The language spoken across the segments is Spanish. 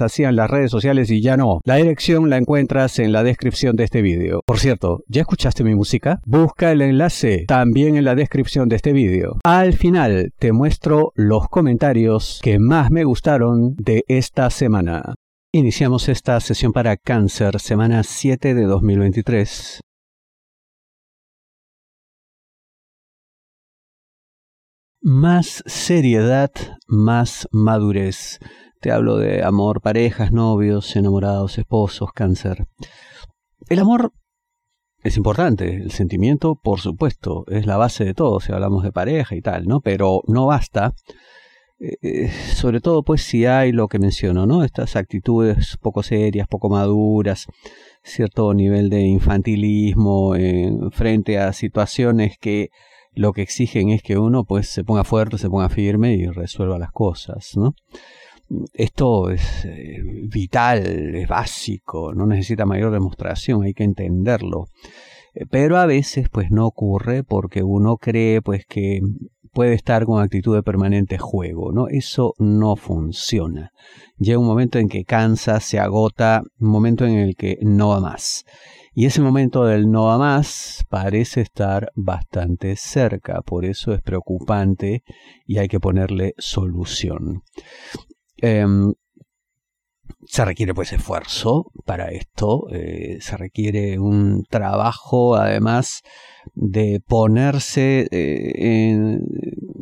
hacían las redes sociales y ya no. La dirección la encuentras en la descripción de este vídeo. Por cierto, ¿ya escuchaste mi música? Busca el enlace también en la descripción de este vídeo. Al final te muestro los comentarios que más me gustaron de esta semana. Iniciamos esta sesión para cáncer, semana 7 de 2023. Más seriedad, más madurez. Te hablo de amor, parejas, novios, enamorados, esposos, cáncer. El amor es importante, el sentimiento, por supuesto, es la base de todo, si hablamos de pareja y tal, ¿no? Pero no basta. Eh, eh, sobre todo, pues, si hay lo que menciono, ¿no? Estas actitudes poco serias, poco maduras, cierto nivel de infantilismo en frente a situaciones que lo que exigen es que uno, pues, se ponga fuerte, se ponga firme y resuelva las cosas, ¿no? Esto es eh, vital, es básico, no necesita mayor demostración, hay que entenderlo. Eh, pero a veces pues no ocurre porque uno cree pues que puede estar con actitud de permanente juego, ¿no? Eso no funciona. Llega un momento en que cansa, se agota, un momento en el que no va más. Y ese momento del no va más parece estar bastante cerca, por eso es preocupante y hay que ponerle solución. Em, se requiere pues esfuerzo para esto, eh, se requiere un trabajo además de ponerse eh,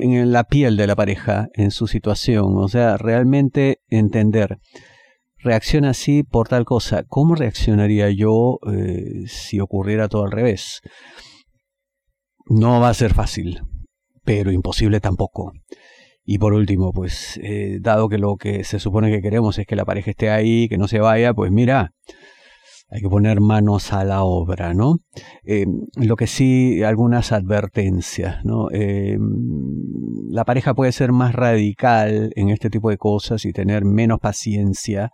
en, la piel de la pareja, en su situación, o sea, realmente entender, reacciona así por tal cosa, ¿cómo reaccionaría yo eh, si ocurriera todo al revés? No va a ser fácil, pero imposible tampoco. Y por último, pues eh, dado que lo que se supone que queremos es que la pareja esté ahí, que no se vaya, pues mira, hay que poner manos a la obra, ¿no? Eh, lo que sí, algunas advertencias, ¿no? Eh, la pareja puede ser más radical en este tipo de cosas y tener menos paciencia,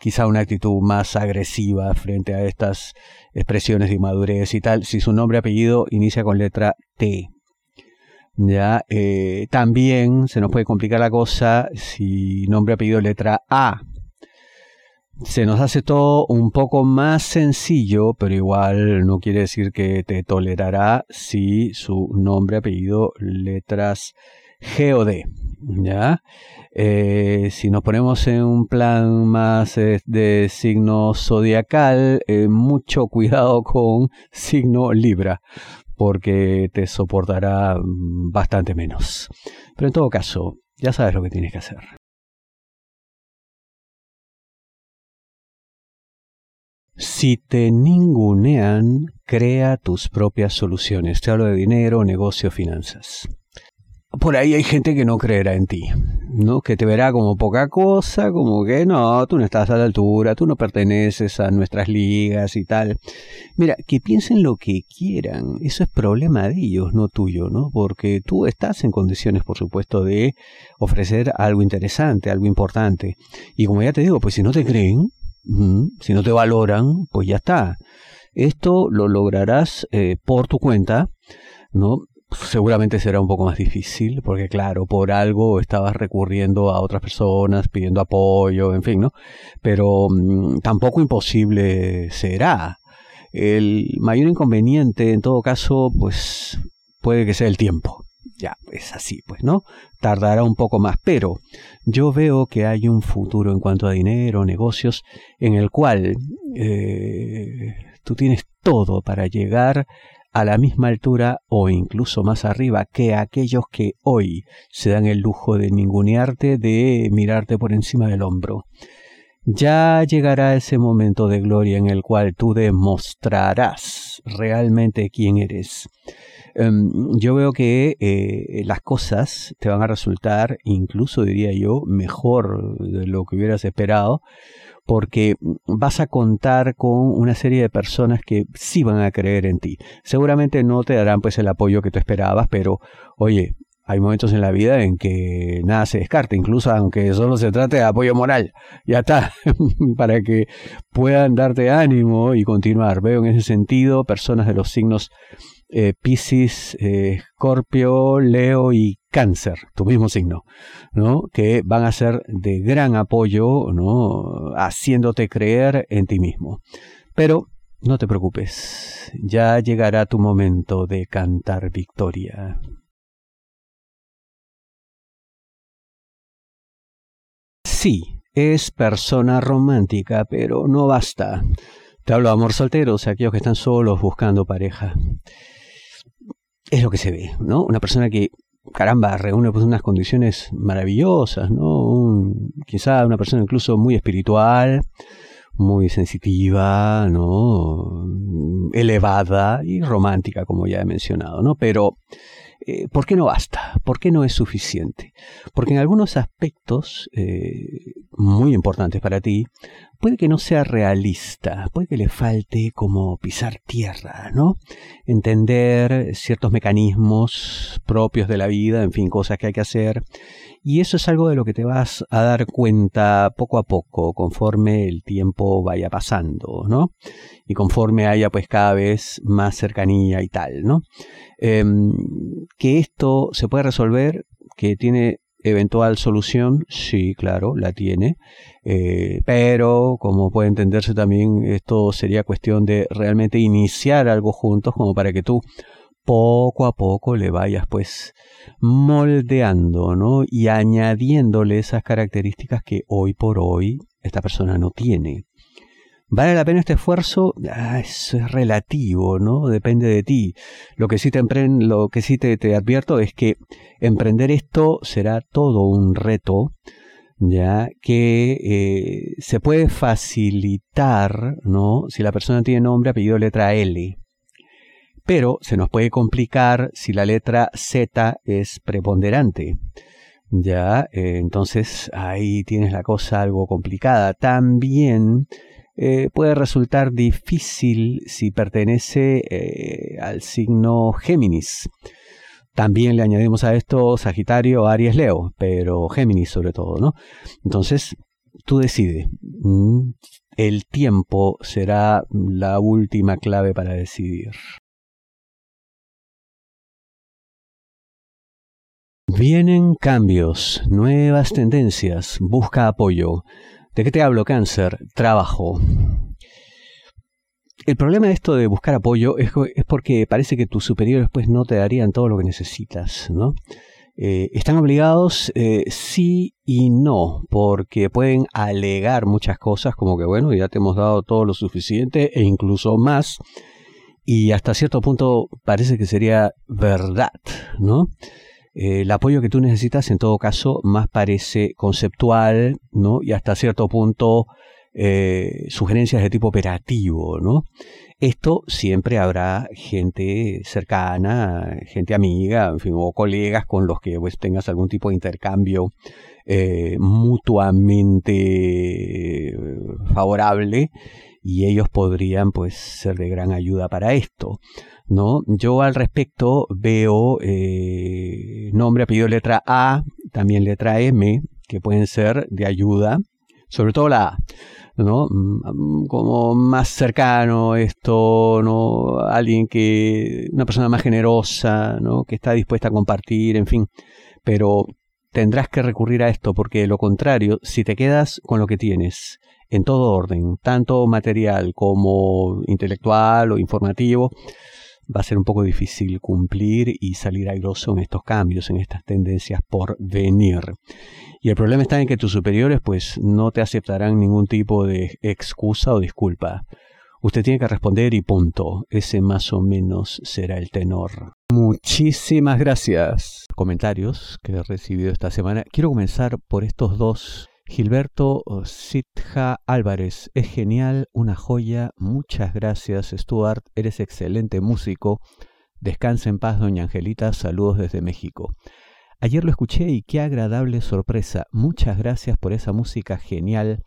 quizá una actitud más agresiva frente a estas expresiones de inmadurez y tal, si su nombre y apellido inicia con letra T, ya, eh, también se nos puede complicar la cosa si nombre apellido letra A. Se nos hace todo un poco más sencillo, pero igual no quiere decir que te tolerará si su nombre apellido letras G o D. ¿Ya? Eh, si nos ponemos en un plan más eh, de signo zodiacal, mucho cuidado con signo Libra, porque te soportará mm, bastante menos. Pero en todo caso, ya sabes lo que tienes que hacer. Si te ningunean, crea tus propias soluciones. Te hablo de dinero, negocio, finanzas por ahí hay gente que no creerá en ti, ¿no? Que te verá como poca cosa, como que no, tú no estás a la altura, tú no perteneces a nuestras ligas y tal. Mira, que piensen lo que quieran, eso es problema de ellos, no tuyo, ¿no? Porque tú estás en condiciones, por supuesto, de ofrecer algo interesante, algo importante. Y como ya te digo, pues si no te creen, si no te valoran, pues ya está. Esto lo lograrás eh, por tu cuenta, ¿no? Seguramente será un poco más difícil, porque claro, por algo estabas recurriendo a otras personas, pidiendo apoyo, en fin, ¿no? Pero mm, tampoco imposible será. El mayor inconveniente, en todo caso, pues puede que sea el tiempo. Ya, es así, pues, ¿no? Tardará un poco más, pero yo veo que hay un futuro en cuanto a dinero, negocios, en el cual eh, tú tienes todo para llegar a la misma altura o incluso más arriba que aquellos que hoy se dan el lujo de ningunearte, de mirarte por encima del hombro. Ya llegará ese momento de gloria en el cual tú demostrarás realmente quién eres. Em, yo veo que eh, las cosas te van a resultar, incluso diría yo, mejor de lo que hubieras esperado, porque vas a contar con una serie de personas que sí van a creer en ti. Seguramente no te darán pues el apoyo que tú esperabas, pero oye, hay momentos en la vida en que nada se descarta, incluso aunque solo se trate de apoyo moral. Ya está, para que puedan darte ánimo y continuar. Veo en ese sentido personas de los signos eh, Pisces, eh, Escorpio, Leo y Cáncer, tu mismo signo, ¿no? Que van a ser de gran apoyo, ¿no? Haciéndote creer en ti mismo. Pero no te preocupes, ya llegará tu momento de cantar victoria. Sí, es persona romántica, pero no basta. Te hablo de amor soltero, o sea, aquellos que están solos buscando pareja. Es lo que se ve, ¿no? Una persona que, caramba, reúne pues unas condiciones maravillosas, ¿no? quizá una persona incluso muy espiritual, muy sensitiva, ¿no? Elevada y romántica, como ya he mencionado, ¿no? Pero eh, ¿por qué no basta? ¿Por qué no es suficiente? Porque en algunos aspectos eh, muy importantes para ti, puede que no sea realista, puede que le falte como pisar tierra, ¿no? Entender ciertos mecanismos propios de la vida, en fin, cosas que hay que hacer. Y eso es algo de lo que te vas a dar cuenta poco a poco, conforme el tiempo vaya pasando, ¿no? Y conforme haya pues cada vez más cercanía y tal, ¿no? Em, que esto se puede resolver, que tiene eventual solución, sí, claro, la tiene, eh, pero como puede entenderse también, esto sería cuestión de realmente iniciar algo juntos como para que tú poco a poco le vayas pues moldeando. Y añadiéndole esas características que hoy por hoy esta persona no tiene. ¿Vale la pena este esfuerzo? Ah, eso es relativo, ¿no? Depende de ti. Lo que sí te, lo que sí te, advierto es que emprender esto será todo un reto, ya que eh, se puede facilitar, ¿no? Si la persona tiene nombre, apellido, letra L. Pero se nos puede complicar si la letra Z es preponderante. Ya, eh, entonces ahí tienes la cosa algo complicada. También eh, puede resultar difícil si pertenece eh, al signo Géminis. También le añadimos a esto Sagitario, Aries, Leo, pero Géminis sobre todo, ¿no? Entonces, tú decides. Mm, el tiempo será la última clave para decidir. Vienen cambios, nuevas tendencias, busca apoyo. ¿De qué te hablo, cáncer? Trabajo. El problema de esto de buscar apoyo es, porque parece que tus superiores pues no te darían todo lo que necesitas, ¿no? Eh, están obligados eh, sí y no, porque pueden alegar muchas cosas como que bueno, ya te hemos dado todo lo suficiente e incluso más, y hasta cierto punto parece que sería verdad, ¿no? Eh, el apoyo que tú necesitas, en todo caso, más parece conceptual, ¿no? Y hasta cierto punto, eh, sugerencias de tipo operativo, ¿no? Esto siempre habrá gente cercana, gente amiga, en fin, o colegas con los que pues, tengas algún tipo de intercambio eh, mutuamente favorable y ellos podrían pues ser de gran ayuda para esto. ¿no? Yo al respecto veo eh, nombre, apellido, letra A, también letra M, que pueden ser de ayuda, sobre todo la A, ¿no? Mm, como más cercano esto, ¿no? Alguien que, una persona más generosa, ¿no? Que está dispuesta a compartir, en fin, pero tendrás que recurrir a esto porque de lo contrario, si te quedas con lo que tienes, en todo orden, tanto material como intelectual o informativo, va a ser un poco difícil cumplir y salir airoso en estos cambios, en estas tendencias por venir. Y el problema está en que tus superiores pues no te aceptarán ningún tipo de excusa o disculpa. Usted tiene que responder y punto. Ese más o menos será el tenor. Muchísimas gracias. Comentarios que he recibido esta semana. Quiero comenzar por estos dos Gilberto Sitja Álvarez, es genial, una joya, muchas gracias Stuart, eres excelente músico. Descansa en paz, doña Angelita, saludos desde México. Ayer lo escuché y qué agradable sorpresa. Muchas gracias por esa música genial.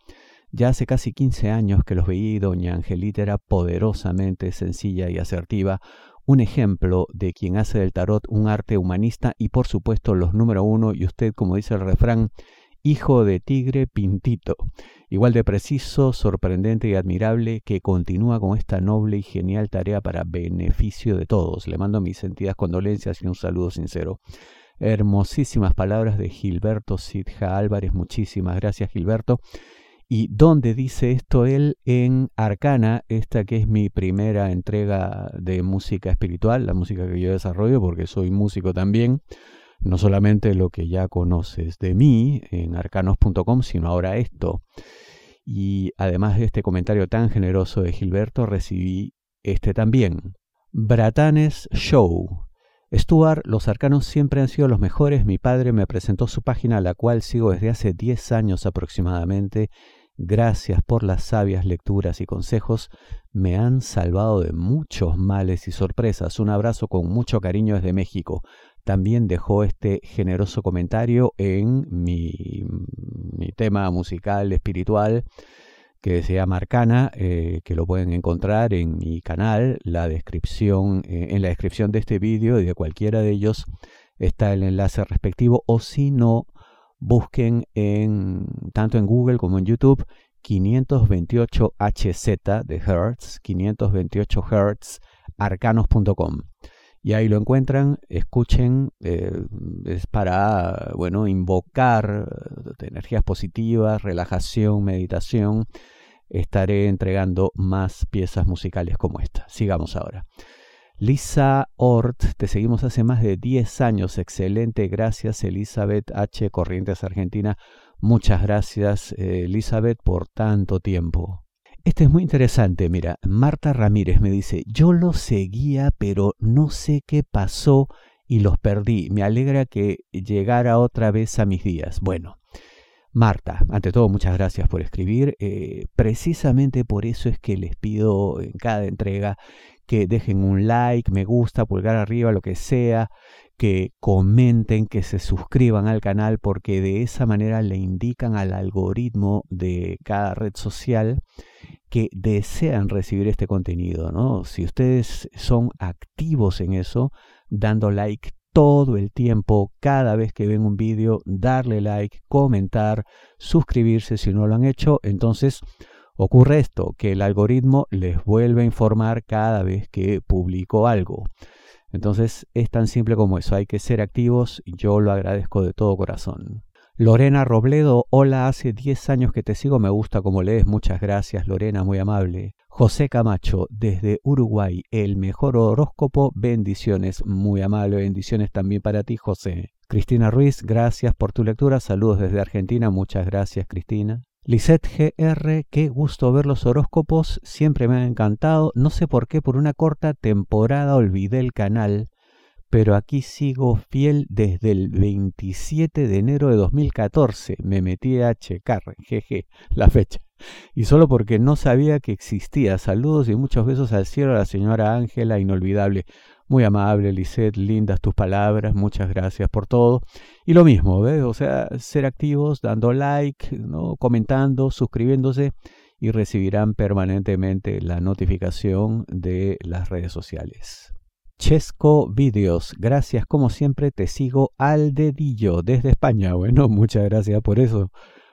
Ya hace casi 15 años que los veí, doña Angelita era poderosamente sencilla y asertiva, un ejemplo de quien hace del tarot un arte humanista y por supuesto los número uno y usted, como dice el refrán, hijo de tigre pintito, igual de preciso, sorprendente y admirable, que continúa con esta noble y genial tarea para beneficio de todos. Le mando mis sentidas condolencias y un saludo sincero. Hermosísimas palabras de Gilberto Sidja Álvarez. Muchísimas gracias, Gilberto. ¿Y dónde dice esto él? En Arcana, esta que es mi primera entrega de música espiritual, la música que yo desarrollo porque soy músico también. No solamente lo que ya conoces de mí en arcanos.com, sino ahora esto. Y además de este comentario tan generoso de Gilberto, recibí este también. Bratanes Show. Stuart, los arcanos siempre han sido los mejores. Mi padre me presentó su página, la cual sigo desde hace 10 años aproximadamente. Gracias por las sabias lecturas y consejos. Me han salvado de muchos males y sorpresas. Un abrazo con mucho cariño desde México. También dejó este generoso comentario en mi, tema musical espiritual que se llama Arcana, eh, que lo pueden encontrar en mi canal, la descripción, eh, en la descripción de este vídeo y de cualquiera de ellos está el enlace respectivo, o si no, busquen en, tanto en Google como en YouTube 528 HZ de Hertz, 528 Hertz, arcanos.com y ahí lo encuentran, escuchen, eh, es para, bueno, invocar energías positivas, relajación, meditación. Estaré entregando más piezas musicales como esta. Sigamos ahora. Lisa Ort, te seguimos hace más de 10 años. Excelente, gracias Elizabeth H. Corrientes Argentina. Muchas gracias eh, Elizabeth por tanto tiempo. Este es muy interesante, mira, Marta Ramírez me dice, yo los seguía, pero no sé qué pasó y los perdí. Me alegra que llegara otra vez a mis días. Bueno, Marta, ante todo, muchas gracias por escribir. Eh, precisamente por eso es que les pido en cada entrega que dejen un like, me gusta, pulgar arriba, lo que sea, que comenten, que se suscriban al canal, porque de esa manera le indican al algoritmo de cada red social que desean recibir este contenido, ¿no? Si ustedes son activos en eso, dando like todo el tiempo, cada vez que ven un vídeo, darle like, comentar, suscribirse si no lo han hecho, entonces ocurre esto, que el algoritmo les vuelve a informar cada vez que publico algo. Entonces es tan simple como eso, hay que ser activos yo lo agradezco de todo corazón. Lorena Robledo, hola, hace 10 años que te sigo, me gusta como lees, muchas gracias Lorena, muy amable. José Camacho, desde Uruguay, el mejor horóscopo, bendiciones, muy amable, bendiciones también para ti José. Cristina Ruiz, gracias por tu lectura, saludos desde Argentina, muchas gracias Cristina. Lisette GR, qué gusto ver los horóscopos, siempre me ha encantado, no sé por qué por una corta temporada olvidé el canal, pero aquí sigo fiel desde el 27 de enero de 2014. Me metí a checar, jeje, la fecha. Y solo porque no sabía que existía. Saludos y muchos besos al cielo a la señora Ángela, inolvidable. Muy amable, Lisette, lindas tus palabras, muchas gracias por todo. Y lo mismo, ¿ves? O sea, ser activos, dando like, ¿no? comentando, suscribiéndose y recibirán permanentemente la notificación de las redes sociales. Chesco Videos. Gracias, como siempre, te sigo al dedillo desde España. Bueno, muchas gracias por eso.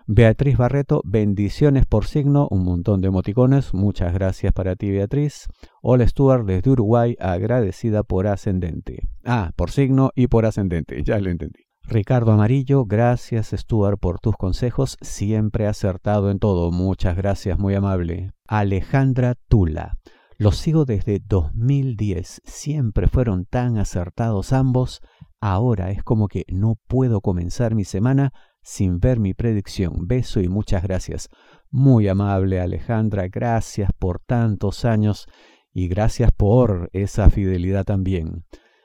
Beatriz Barreto, bendiciones por signo, un montón de emoticones. Muchas gracias para ti, Beatriz. Hola, Stuart, desde Uruguay, agradecida por ascendente. Ah, por signo y por ascendente, ya lo entendí. Ricardo Amarillo, gracias Stuart por tus consejos, siempre acertado en todo, muchas gracias, muy amable. Alejandra Tula, los sigo desde 2010. Siempre fueron tan acertados ambos. Ahora es como que no puedo comenzar mi semana sin ver mi predicción. Beso y muchas gracias. Muy amable Alejandra, gracias por tantos años y gracias por esa fidelidad también.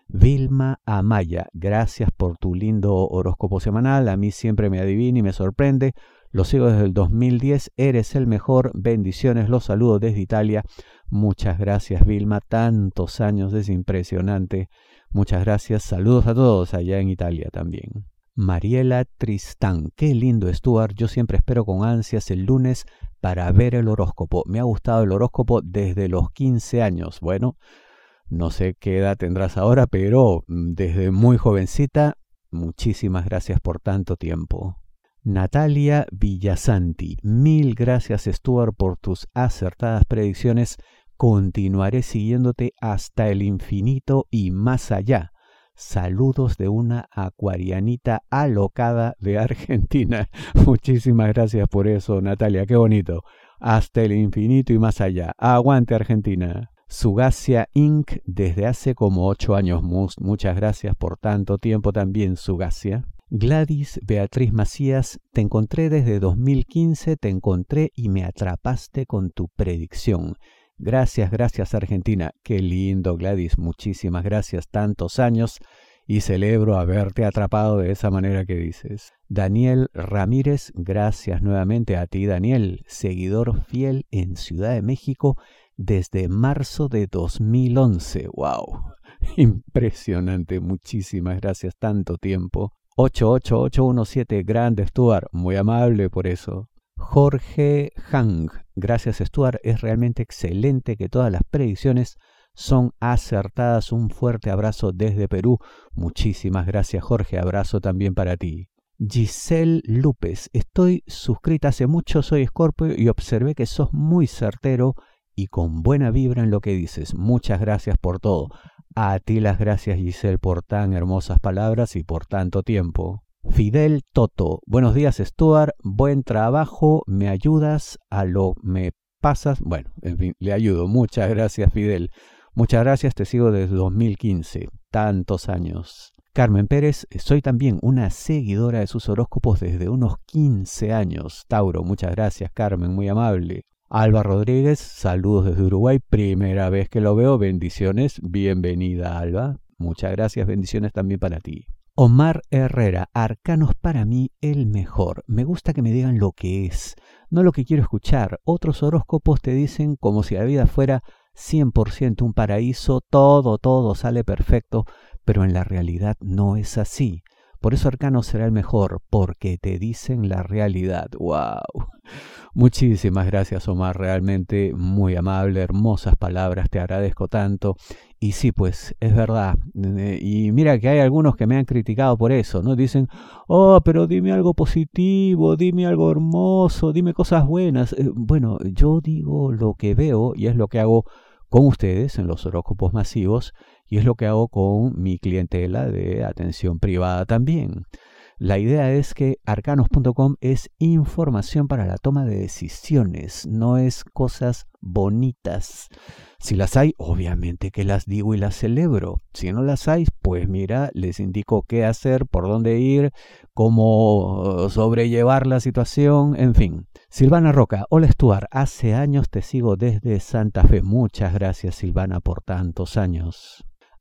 Vilma Amaya, gracias por tu lindo horóscopo semanal. A mí siempre me adivina y me sorprende. Lo sigo desde el 2010. Eres el mejor. Bendiciones. Los saludo desde Italia. Muchas gracias, Vilma. Tantos años. Es impresionante. Muchas gracias. Saludos a todos allá en Italia también. Mariela Tristán. Qué lindo, Stuart. Yo siempre espero con ansias el lunes para ver el horóscopo. Me ha gustado el horóscopo desde los 15 años. Bueno, no sé qué edad tendrás ahora, pero mm, desde muy jovencita, muchísimas gracias por tanto tiempo. Natalia Villasanti, mil gracias Stuart por tus acertadas predicciones. Continuaré siguiéndote hasta el infinito y más allá. Saludos de una acuarianita alocada de Argentina. Muchísimas gracias por eso, Natalia, qué bonito. Hasta el infinito y más allá. Aguante Argentina. Sugacia Inc. desde hace como ocho años. Muchas gracias por tanto tiempo también, Sugacia. Gladys Beatriz Macías, te encontré desde 2015, te encontré y me atrapaste con tu predicción. Gracias, gracias Argentina. Qué lindo, Gladys. Muchísimas gracias. Tantos años y celebro haberte atrapado de esa manera que dices. Daniel Ramírez, gracias nuevamente a ti, Daniel, seguidor fiel en Ciudad de México desde marzo de 2011. ¡Wow! Impresionante. Muchísimas gracias. Tanto tiempo. 88817, grande Stuart. Muy amable por eso. Jorge Hang. Gracias Stuart, es realmente excelente que todas las predicciones son acertadas. Un fuerte abrazo desde Perú. Muchísimas gracias Jorge, abrazo también para ti. Giselle López, estoy suscrita hace mucho, soy Scorpio y observé que sos muy certero y con buena vibra en lo que dices. Muchas gracias por todo. A ti las gracias Giselle por tan hermosas palabras y por tanto tiempo. Fidel Toto. Buenos días, Stuart. Buen trabajo. ¿Me ayudas a lo me pasas? Bueno, en fin, le ayudo. Muchas gracias, Fidel. Muchas gracias, te sigo desde 2015. Tantos años. Carmen Pérez, soy también una seguidora de sus horóscopos desde unos 15 años. Tauro, muchas gracias, Carmen, muy amable. Alba Rodríguez, saludos desde Uruguay. Primera vez que lo veo. Bendiciones. Bienvenida, Alba. Muchas gracias. Bendiciones también para ti. Omar Herrera, Arcanos para mí el mejor. Me gusta que me digan lo que es, no lo que quiero escuchar. Otros horóscopos te dicen como si la vida fuera 100% un paraíso, todo, todo sale perfecto, pero en la realidad no es así. Por eso Arcanos será el mejor, porque te dicen la realidad. ¡Wow! Muchísimas gracias Omar, realmente muy amable, hermosas palabras, te agradezco tanto. Y sí, pues es verdad. Eh, y mira que hay algunos que me han criticado por eso, ¿no? Dicen, oh, pero dime algo positivo, dime algo hermoso, dime cosas buenas. Eh, bueno, yo digo lo que veo y es lo que hago con ustedes en los horóscopos masivos y es lo que hago con mi clientela de atención privada también. La idea es que arcanos.com es información para la toma de decisiones, no es cosas bonitas. Si las hay, obviamente que las digo y las celebro. Si no las hay, pues mira, les indico qué hacer, por dónde ir, cómo sobrellevar la situación, en fin. Silvana Roca, hola Stuart, hace años te sigo desde Santa Fe. Muchas gracias Silvana por tantos años.